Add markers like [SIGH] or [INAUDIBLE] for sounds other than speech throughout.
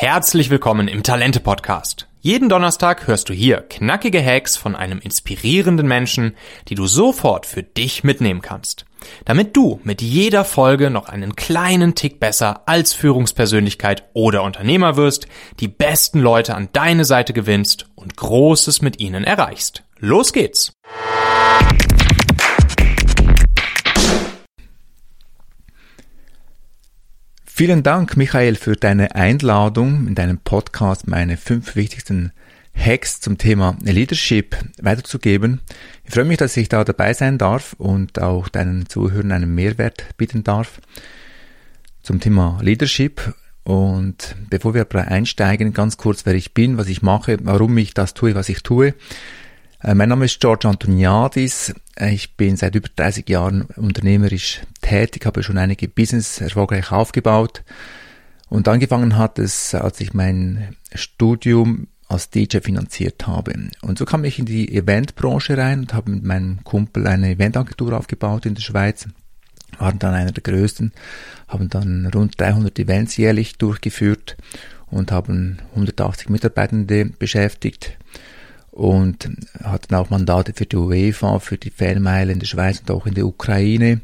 Herzlich willkommen im Talente Podcast. Jeden Donnerstag hörst du hier knackige Hacks von einem inspirierenden Menschen, die du sofort für dich mitnehmen kannst. Damit du mit jeder Folge noch einen kleinen Tick besser als Führungspersönlichkeit oder Unternehmer wirst, die besten Leute an deine Seite gewinnst und Großes mit ihnen erreichst. Los geht's! Vielen Dank, Michael, für deine Einladung in deinem Podcast meine fünf wichtigsten Hacks zum Thema Leadership weiterzugeben. Ich freue mich, dass ich da dabei sein darf und auch deinen Zuhörern einen Mehrwert bieten darf zum Thema Leadership. Und bevor wir einsteigen, ganz kurz, wer ich bin, was ich mache, warum ich das tue, was ich tue. Äh, mein Name ist George Antoniadis. Äh, ich bin seit über 30 Jahren unternehmerisch tätig, habe schon einige Business erfolgreich aufgebaut. Und angefangen hat es, als ich mein Studium als DJ finanziert habe. Und so kam ich in die Eventbranche rein und habe mit meinem Kumpel eine Eventagentur aufgebaut in der Schweiz. Waren dann einer der größten, haben dann rund 300 Events jährlich durchgeführt und haben 180 Mitarbeitende beschäftigt und hatten auch Mandate für die UEFA, für die Fanmeile in der Schweiz und auch in der Ukraine.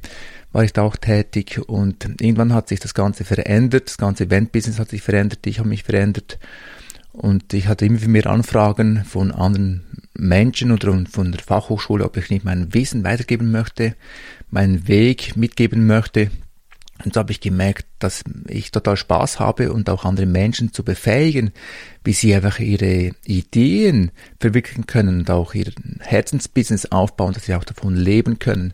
War ich da auch tätig. Und irgendwann hat sich das Ganze verändert, das ganze Event-Business hat sich verändert, ich habe mich verändert. Und ich hatte immer mehr Anfragen von anderen Menschen oder von der Fachhochschule, ob ich nicht mein Wissen weitergeben möchte, meinen Weg mitgeben möchte und so habe ich gemerkt, dass ich total Spaß habe und auch andere Menschen zu befähigen, wie sie einfach ihre Ideen verwirklichen können und auch ihr Herzensbusiness aufbauen, dass sie auch davon leben können.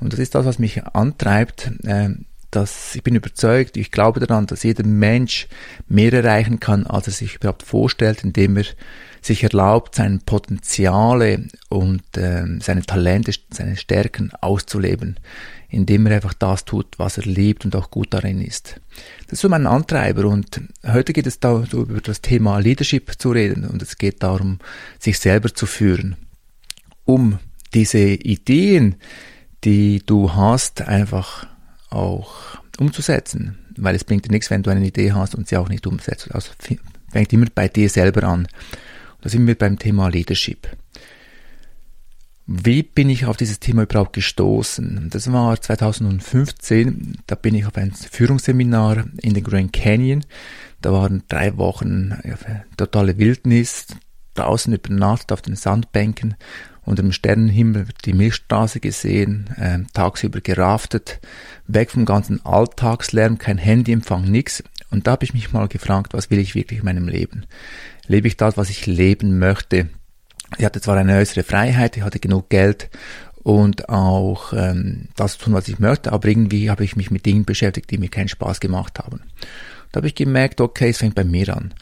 Und das ist das, was mich antreibt. Äh, dass ich bin überzeugt, ich glaube daran, dass jeder Mensch mehr erreichen kann, als er sich überhaupt vorstellt, indem er sich erlaubt, seine Potenziale und äh, seine Talente, seine Stärken auszuleben indem er einfach das tut, was er liebt und auch gut darin ist. Das ist so mein Antreiber und heute geht es da so über das Thema Leadership zu reden und es geht darum, sich selber zu führen, um diese Ideen, die du hast, einfach auch umzusetzen, weil es bringt dir nichts, wenn du eine Idee hast und sie auch nicht umsetzt. Also fängt immer bei dir selber an. Da sind wir beim Thema Leadership. Wie bin ich auf dieses Thema überhaupt gestoßen? Das war 2015, da bin ich auf ein Führungsseminar in den Grand Canyon. Da waren drei Wochen totale Wildnis, draußen über Nacht auf den Sandbänken, unter dem Sternenhimmel die Milchstraße gesehen, äh, tagsüber geraftet, weg vom ganzen Alltagslärm, kein Handyempfang, nix. Und da habe ich mich mal gefragt, was will ich wirklich in meinem Leben? Lebe ich das, was ich leben möchte? Ich hatte zwar eine äußere Freiheit, ich hatte genug Geld und auch ähm, das tun, was ich möchte, aber irgendwie habe ich mich mit Dingen beschäftigt, die mir keinen Spaß gemacht haben. Da habe ich gemerkt, okay, es fängt bei mir an.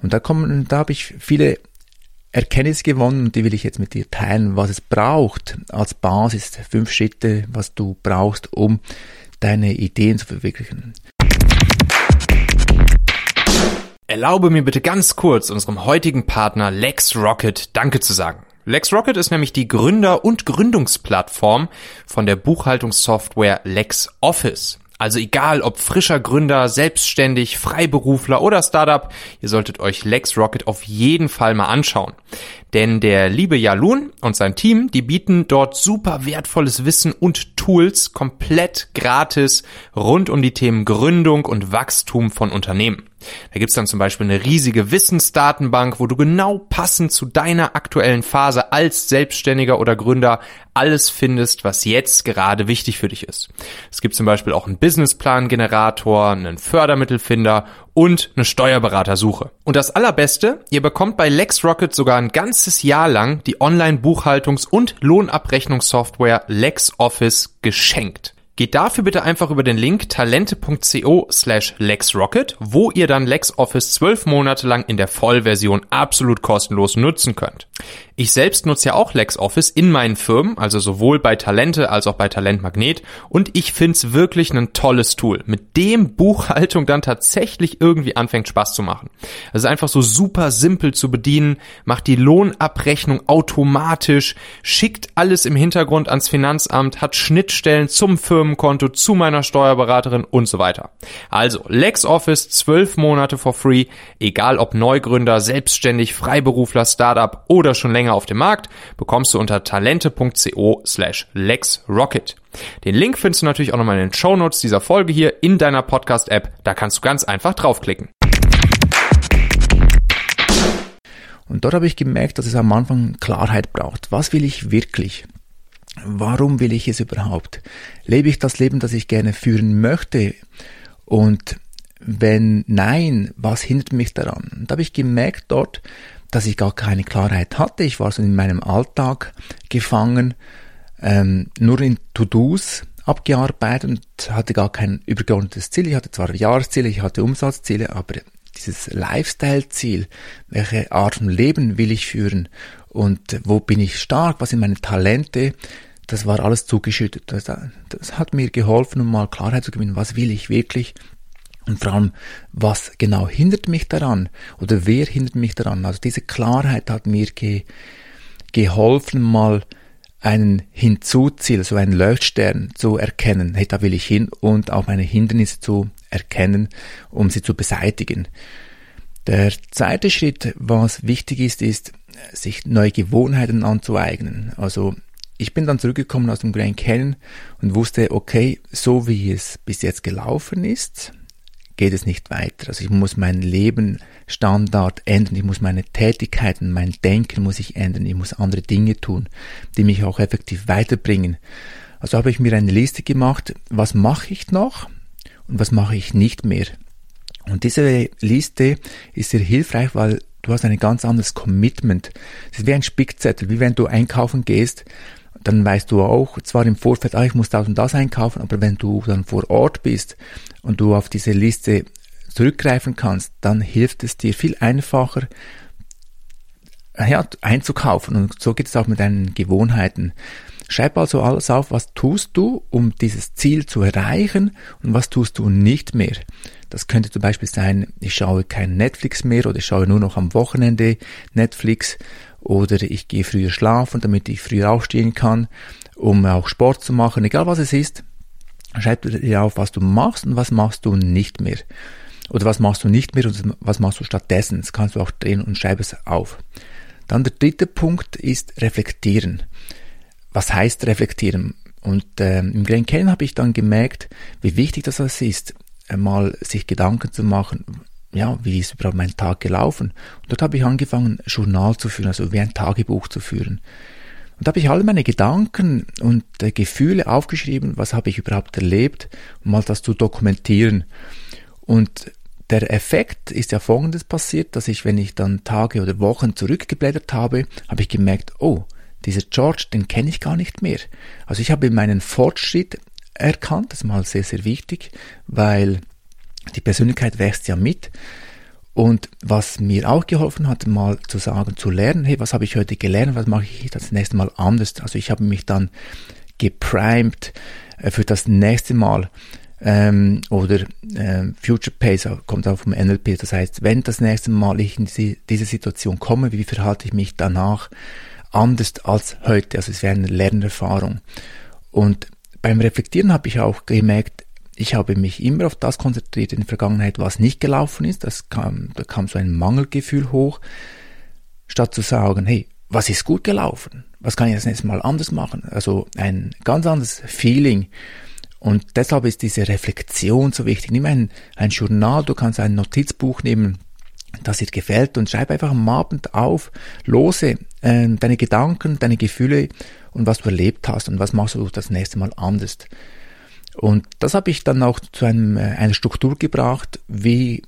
Und da kommen, da habe ich viele Erkenntnisse gewonnen und die will ich jetzt mit dir teilen, was es braucht als Basis, fünf Schritte, was du brauchst, um deine Ideen zu verwirklichen. Erlaube mir bitte ganz kurz unserem heutigen Partner LexRocket Danke zu sagen. LexRocket ist nämlich die Gründer- und Gründungsplattform von der Buchhaltungssoftware LexOffice. Also egal ob frischer Gründer, selbstständig, Freiberufler oder Startup, ihr solltet euch LexRocket auf jeden Fall mal anschauen. Denn der liebe Jalun und sein Team, die bieten dort super wertvolles Wissen und Tools komplett gratis rund um die Themen Gründung und Wachstum von Unternehmen. Da gibt's dann zum Beispiel eine riesige Wissensdatenbank, wo du genau passend zu deiner aktuellen Phase als Selbstständiger oder Gründer alles findest, was jetzt gerade wichtig für dich ist. Es gibt zum Beispiel auch einen Businessplan-Generator, einen Fördermittelfinder und eine Steuerberatersuche. Und das Allerbeste, ihr bekommt bei LexRocket sogar ein ganzes Jahr lang die Online-Buchhaltungs- und Lohnabrechnungssoftware LexOffice geschenkt. Geht dafür bitte einfach über den Link talente.co slash LexRocket, wo ihr dann LexOffice zwölf Monate lang in der Vollversion absolut kostenlos nutzen könnt. Ich selbst nutze ja auch LexOffice in meinen Firmen, also sowohl bei Talente als auch bei Talentmagnet und ich find's wirklich ein tolles Tool, mit dem Buchhaltung dann tatsächlich irgendwie anfängt Spaß zu machen. Es ist einfach so super simpel zu bedienen, macht die Lohnabrechnung automatisch, schickt alles im Hintergrund ans Finanzamt, hat Schnittstellen zum Firmen Firmenkonto zu meiner Steuerberaterin und so weiter. Also LexOffice 12 Monate for free, egal ob Neugründer, Selbstständig, Freiberufler, Startup oder schon länger auf dem Markt, bekommst du unter talente.co slash LexRocket. Den Link findest du natürlich auch nochmal in den Show Notes dieser Folge hier in deiner Podcast-App. Da kannst du ganz einfach draufklicken. Und dort habe ich gemerkt, dass es am Anfang Klarheit braucht. Was will ich wirklich? Warum will ich es überhaupt? Lebe ich das Leben, das ich gerne führen möchte? Und wenn nein, was hindert mich daran? Und da habe ich gemerkt dort, dass ich gar keine Klarheit hatte. Ich war so in meinem Alltag gefangen, ähm, nur in To-Dos abgearbeitet und hatte gar kein übergeordnetes Ziel. Ich hatte zwar Jahresziele, ich hatte Umsatzziele, aber dieses Lifestyle-Ziel, welche Art von Leben will ich führen und wo bin ich stark, was sind meine Talente, das war alles zugeschüttet. Das, das hat mir geholfen, um mal Klarheit zu gewinnen, was will ich wirklich und vor allem, was genau hindert mich daran oder wer hindert mich daran. Also diese Klarheit hat mir ge geholfen, mal einen Hinzuziel, so einen Leuchtstern zu erkennen. Hey, da will ich hin und auch meine Hindernisse zu erkennen, um sie zu beseitigen. Der zweite Schritt, was wichtig ist, ist, sich neue Gewohnheiten anzueignen. Also ich bin dann zurückgekommen aus dem Grand Canyon und wusste, okay, so wie es bis jetzt gelaufen ist, geht es nicht weiter. Also ich muss meinen Lebensstandard ändern, ich muss meine Tätigkeiten, mein Denken muss ich ändern, ich muss andere Dinge tun, die mich auch effektiv weiterbringen. Also habe ich mir eine Liste gemacht, was mache ich noch und was mache ich nicht mehr. Und diese Liste ist sehr hilfreich, weil du hast ein ganz anderes Commitment. Es ist wie ein Spickzettel, wie wenn du einkaufen gehst, dann weißt du auch zwar im Vorfeld, ah, ich muss das und das einkaufen, aber wenn du dann vor Ort bist und du auf diese Liste zurückgreifen kannst, dann hilft es dir viel einfacher, ja, einzukaufen. Und so geht es auch mit deinen Gewohnheiten. Schreib also alles auf, was tust du, um dieses Ziel zu erreichen und was tust du nicht mehr. Das könnte zum Beispiel sein, ich schaue kein Netflix mehr oder ich schaue nur noch am Wochenende Netflix oder ich gehe früher schlafen, damit ich früher aufstehen kann, um auch Sport zu machen, egal was es ist. Schreib dir auf, was du machst und was machst du nicht mehr. Oder was machst du nicht mehr und was machst du stattdessen. Das kannst du auch drehen und schreib es auf. Dann der dritte Punkt ist reflektieren. Was heißt reflektieren? Und ähm, im Grand Canyon habe ich dann gemerkt, wie wichtig das ist, mal sich Gedanken zu machen, ja, wie ist überhaupt mein Tag gelaufen? Und dort habe ich angefangen, Journal zu führen, also wie ein Tagebuch zu führen. Und da habe ich alle meine Gedanken und äh, Gefühle aufgeschrieben, was habe ich überhaupt erlebt, um mal das zu dokumentieren. Und der Effekt ist ja folgendes passiert, dass ich, wenn ich dann Tage oder Wochen zurückgeblättert habe, habe ich gemerkt, oh, dieser George, den kenne ich gar nicht mehr. Also ich habe meinen Fortschritt erkannt, das ist mal sehr, sehr wichtig, weil die Persönlichkeit wächst ja mit. Und was mir auch geholfen hat, mal zu sagen, zu lernen, hey, was habe ich heute gelernt, was mache ich das nächste Mal anders? Also ich habe mich dann geprimed äh, für das nächste Mal. Ähm, oder ähm, Future Pace kommt auch vom NLP. Das heißt, wenn das nächste Mal ich in diese, diese Situation komme, wie verhalte ich mich danach anders als heute? Also es wäre eine Lernerfahrung. Und beim Reflektieren habe ich auch gemerkt, ich habe mich immer auf das konzentriert in der Vergangenheit, was nicht gelaufen ist. Das kam, da kam so ein Mangelgefühl hoch, statt zu sagen, hey, was ist gut gelaufen? Was kann ich das nächste Mal anders machen? Also ein ganz anderes Feeling. Und deshalb ist diese Reflexion so wichtig. Nimm ein, ein Journal, du kannst ein Notizbuch nehmen, das dir gefällt und schreib einfach am Abend auf, lose äh, deine Gedanken, deine Gefühle und was du erlebt hast und was machst du das nächste Mal anders. Und das habe ich dann auch zu einem, äh, einer Struktur gebracht, wie,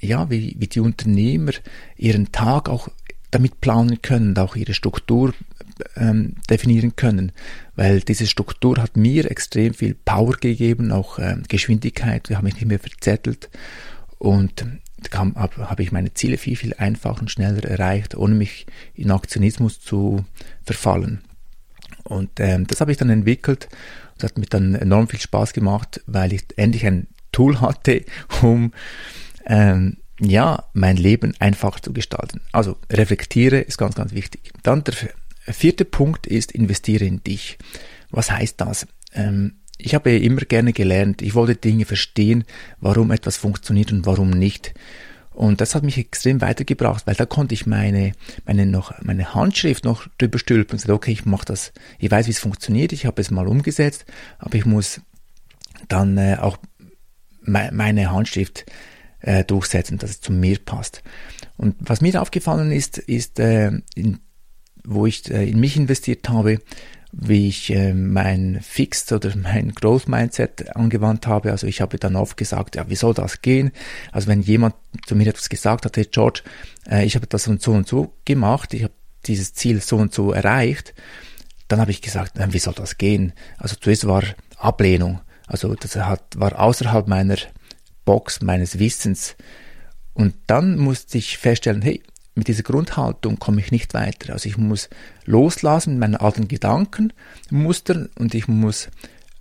ja, wie, wie die Unternehmer ihren Tag auch damit planen können, auch ihre Struktur ähm, definieren können, weil diese Struktur hat mir extrem viel Power gegeben, auch ähm, Geschwindigkeit, ich habe mich nicht mehr verzettelt. Und habe hab ich meine Ziele viel, viel einfacher und schneller erreicht, ohne mich in Aktionismus zu verfallen. Und ähm, das habe ich dann entwickelt das hat mir dann enorm viel Spaß gemacht, weil ich endlich ein Tool hatte, [LAUGHS] um ähm, ja, mein Leben einfacher zu gestalten. Also reflektiere ist ganz, ganz wichtig. Dann der vierte Punkt ist investiere in dich. Was heißt das? Ähm, ich habe immer gerne gelernt. Ich wollte Dinge verstehen, warum etwas funktioniert und warum nicht. Und das hat mich extrem weitergebracht, weil da konnte ich meine, meine, noch, meine Handschrift noch drüber stülpen und gesagt, okay, ich mache das, ich weiß, wie es funktioniert, ich habe es mal umgesetzt, aber ich muss dann äh, auch me meine Handschrift äh, durchsetzen, dass es zu mir passt. Und was mir aufgefallen ist, ist, äh, in, wo ich äh, in mich investiert habe, wie ich äh, mein Fixed oder mein Growth Mindset angewandt habe. Also ich habe dann oft gesagt, ja, wie soll das gehen? Also wenn jemand zu mir etwas gesagt hat, hey George, äh, ich habe das und so und so gemacht, ich habe dieses Ziel so und so erreicht, dann habe ich gesagt, äh, wie soll das gehen? Also zuerst war Ablehnung. Also das hat, war außerhalb meiner Box, meines Wissens. Und dann musste ich feststellen, hey, mit dieser Grundhaltung komme ich nicht weiter. Also ich muss loslassen mit meinen alten Gedanken, Mustern und ich muss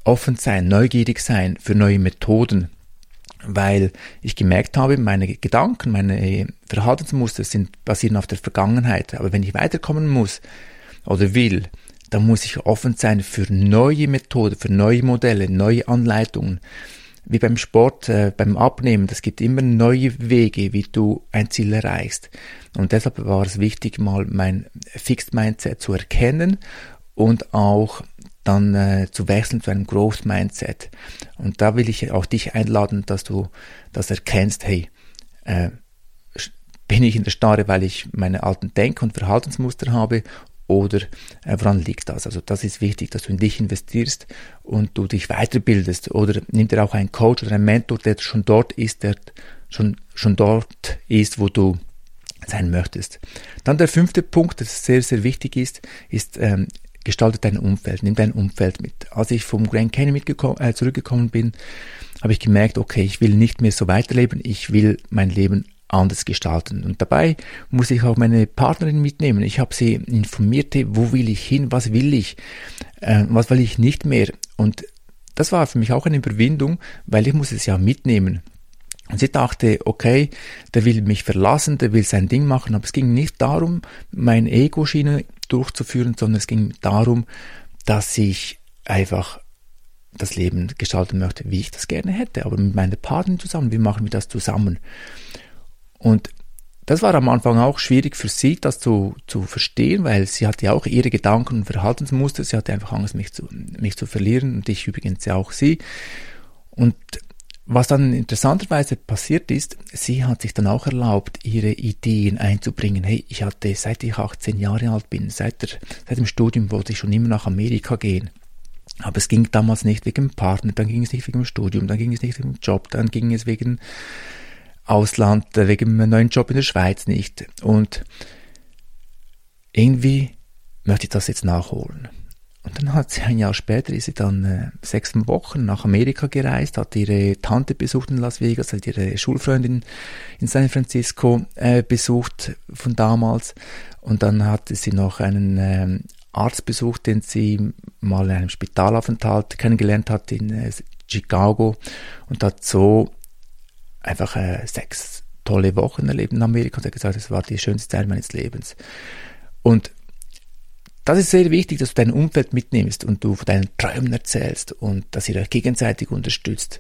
offen sein, neugierig sein für neue Methoden, weil ich gemerkt habe, meine Gedanken, meine Verhaltensmuster sind basieren auf der Vergangenheit. Aber wenn ich weiterkommen muss oder will, dann muss ich offen sein für neue Methoden, für neue Modelle, neue Anleitungen wie beim Sport, äh, beim Abnehmen, das gibt immer neue Wege, wie du ein Ziel erreichst. Und deshalb war es wichtig, mal mein Fixed Mindset zu erkennen und auch dann äh, zu wechseln zu einem Growth Mindset. Und da will ich auch dich einladen, dass du das erkennst, hey, äh, bin ich in der Starre, weil ich meine alten Denk- und Verhaltensmuster habe oder äh, woran liegt das? Also das ist wichtig, dass du in dich investierst und du dich weiterbildest oder nimm dir auch einen Coach oder einen Mentor, der schon dort ist, der schon, schon dort ist, wo du sein möchtest. Dann der fünfte Punkt, der sehr, sehr wichtig ist, ist ähm, gestalte dein Umfeld, nimm dein Umfeld mit. Als ich vom Grand Canyon äh, zurückgekommen bin, habe ich gemerkt, okay, ich will nicht mehr so weiterleben, ich will mein Leben anders gestalten. Und dabei muss ich auch meine Partnerin mitnehmen. Ich habe sie informiert, wo will ich hin, was will ich, äh, was will ich nicht mehr. Und das war für mich auch eine Überwindung, weil ich muss es ja mitnehmen. Und sie dachte, okay, der will mich verlassen, der will sein Ding machen, aber es ging nicht darum, mein Ego-Schiene durchzuführen, sondern es ging darum, dass ich einfach das Leben gestalten möchte, wie ich das gerne hätte, aber mit meiner Partnerin zusammen, wie machen wir das zusammen? Und das war am Anfang auch schwierig für sie, das zu, zu verstehen, weil sie hatte ja auch ihre Gedanken und Verhaltensmuster. Sie hatte einfach Angst, mich zu, mich zu verlieren und ich übrigens ja auch sie. Und was dann interessanterweise passiert ist, sie hat sich dann auch erlaubt, ihre Ideen einzubringen. Hey, ich hatte, seit ich 18 Jahre alt bin, seit, der, seit dem Studium wollte ich schon immer nach Amerika gehen. Aber es ging damals nicht wegen dem Partner, dann ging es nicht wegen dem Studium, dann ging es nicht wegen dem Job, dann ging es wegen Ausland, wegen einem neuen Job in der Schweiz nicht. Und irgendwie möchte ich das jetzt nachholen. Und dann hat sie ein Jahr später, ist sie dann äh, sechs Wochen nach Amerika gereist, hat ihre Tante besucht in Las Vegas, hat ihre Schulfreundin in San Francisco äh, besucht von damals. Und dann hatte sie noch einen äh, Arzt besucht, den sie mal in einem Spitalaufenthalt kennengelernt hat in äh, Chicago und hat so einfach äh, sechs tolle Wochen erlebt in Amerika und er hat gesagt, es war die schönste Zeit meines Lebens. Und das ist sehr wichtig, dass du dein Umfeld mitnimmst und du von deinen Träumen erzählst und dass ihr euch gegenseitig unterstützt,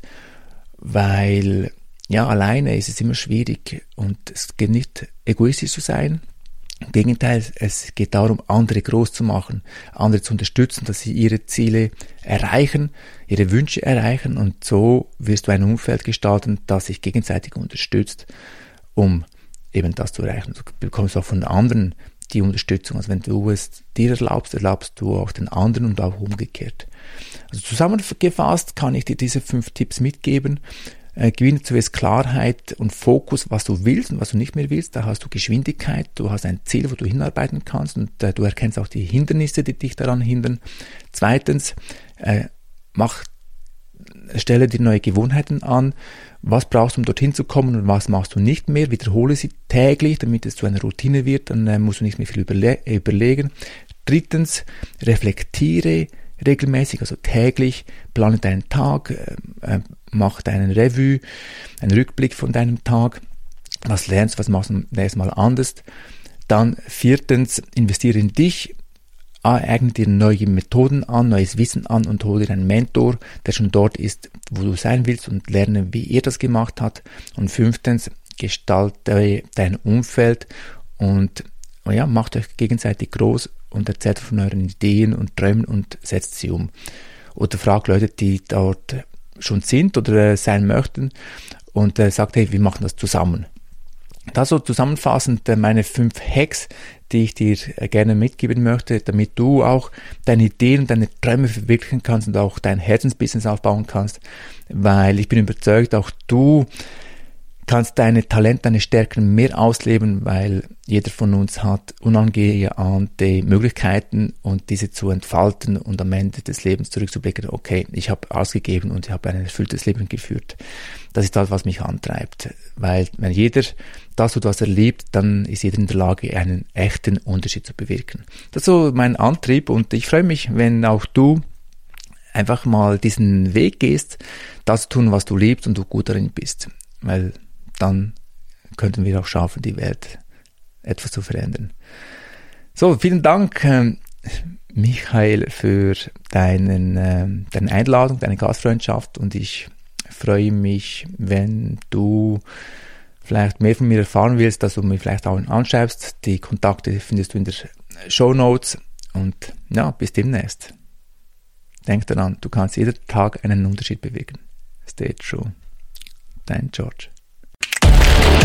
weil ja, alleine ist es immer schwierig und es geht nicht egoistisch zu sein, im Gegenteil, es geht darum, andere groß zu machen, andere zu unterstützen, dass sie ihre Ziele erreichen, ihre Wünsche erreichen und so wirst du ein Umfeld gestalten, das sich gegenseitig unterstützt, um eben das zu erreichen. Du bekommst auch von anderen die Unterstützung. Also wenn du es dir erlaubst, erlaubst du auch den anderen und auch umgekehrt. Also zusammengefasst kann ich dir diese fünf Tipps mitgeben, äh, gewinne zuerst Klarheit und Fokus, was du willst und was du nicht mehr willst. Da hast du Geschwindigkeit, du hast ein Ziel, wo du hinarbeiten kannst und äh, du erkennst auch die Hindernisse, die dich daran hindern. Zweitens, äh, mach, stelle dir neue Gewohnheiten an. Was brauchst du, um dorthin zu kommen und was machst du nicht mehr? Wiederhole sie täglich, damit es zu einer Routine wird. Dann äh, musst du nicht mehr viel überle überlegen. Drittens, reflektiere regelmäßig, also täglich, plane deinen Tag, äh, äh mach deinen Revue, einen Rückblick von deinem Tag, was lernst, was machst du nächstes Mal anders. Dann viertens, investiere in dich, eigne dir neue Methoden an, neues Wissen an und hol dir einen Mentor, der schon dort ist, wo du sein willst und lerne, wie er das gemacht hat. Und fünftens, gestalte dein Umfeld und oh ja, macht euch gegenseitig groß und erzählt von euren Ideen und Träumen und setzt sie um. Oder fragt Leute, die dort schon sind oder sein möchten und äh, sagt, hey, wir machen das zusammen. Das so zusammenfassend äh, meine fünf Hacks, die ich dir äh, gerne mitgeben möchte, damit du auch deine Ideen und deine Träume verwirklichen kannst und auch dein Herzensbusiness aufbauen kannst, weil ich bin überzeugt, auch du kannst deine Talente, deine Stärken mehr ausleben, weil jeder von uns hat unangeahnte Möglichkeiten und diese zu entfalten und am Ende des Lebens zurückzublicken, okay, ich habe ausgegeben und ich habe ein erfülltes Leben geführt. Das ist das, was mich antreibt, weil wenn jeder das tut, was er liebt, dann ist jeder in der Lage, einen echten Unterschied zu bewirken. Das ist so mein Antrieb und ich freue mich, wenn auch du einfach mal diesen Weg gehst, das zu tun, was du liebst und du gut darin bist, weil dann könnten wir auch schaffen, die Welt etwas zu verändern. So, vielen Dank, äh, Michael, für deinen, äh, deine Einladung, deine Gastfreundschaft und ich freue mich, wenn du vielleicht mehr von mir erfahren willst, dass du mich vielleicht auch anschreibst. Die Kontakte findest du in der Show Notes und ja, bis demnächst. Denk daran, du kannst jeden Tag einen Unterschied bewegen. Stay true. Dein George.